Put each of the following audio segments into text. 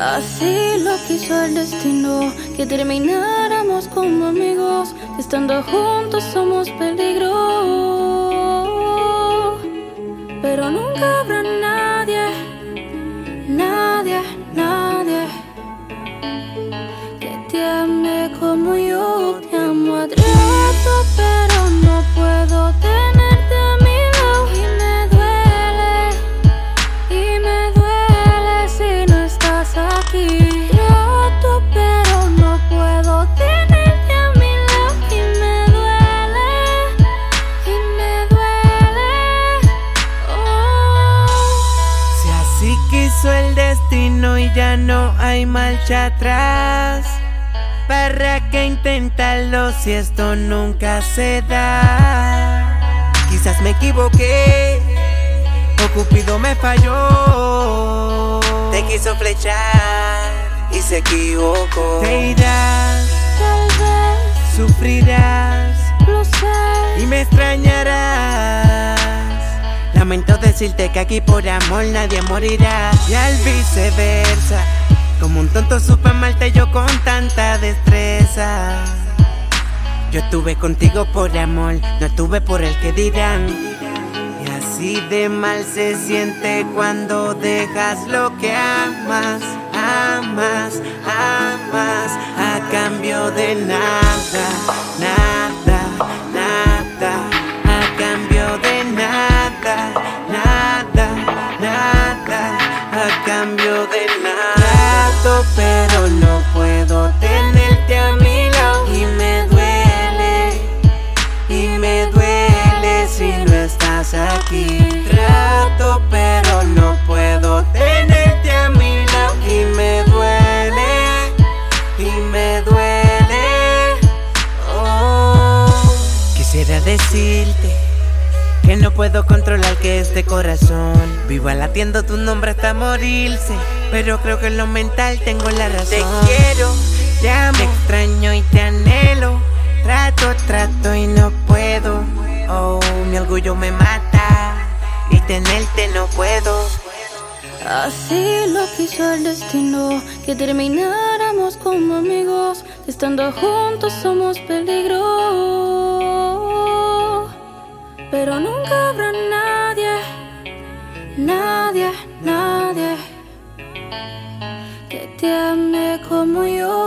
Así lo quiso el destino, que termináramos como amigos, estando juntos somos peligro. Quiso el destino y ya no hay marcha atrás. ¿Para qué intentarlo si esto nunca se da? Quizás me equivoqué, o Cupido me falló. Te quiso flechar y se equivocó. Te irás, Tal vez sufrirás Lamento decirte que aquí por amor nadie morirá. Y al viceversa, como un tonto supe amarte yo con tanta destreza. Yo estuve contigo por amor, no estuve por el que dirán. Y así de mal se siente cuando dejas lo que amas, amas, amas, a cambio de nada, nada, aquí. Trato, pero no puedo tenerte a mi lado. Y me duele, y me duele. Oh. Quisiera decirte que no puedo controlar que este corazón viva latiendo tu nombre hasta morirse. Pero creo que en lo mental tengo la razón. Te quiero, te amo, te extraño y te anhelo. Trato, trato y no puedo. Oh, mi orgullo me mata y tenerte no puedo. Así lo quiso el destino, que termináramos como amigos, estando juntos somos peligro. Pero nunca habrá nadie, nadie, nadie que te ame como yo.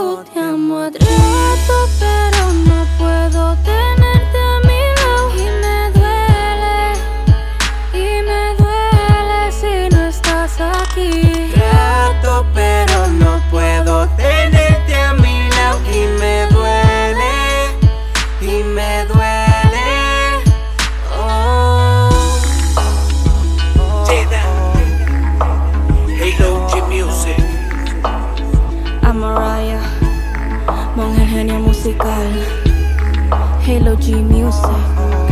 tropical Halo G Music.